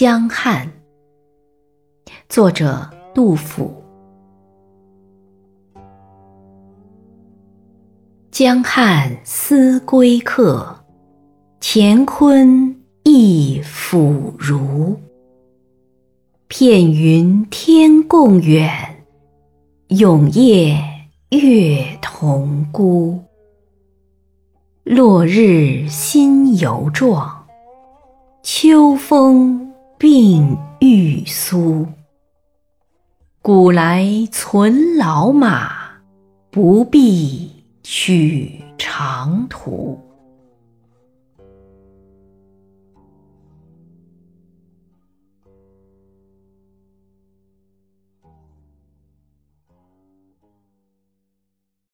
江汉》，作者杜甫。江汉思归客，乾坤亦复如。片云天共远，永夜月同孤。落日心犹壮，秋风病欲苏。古来存老马，不必取长途。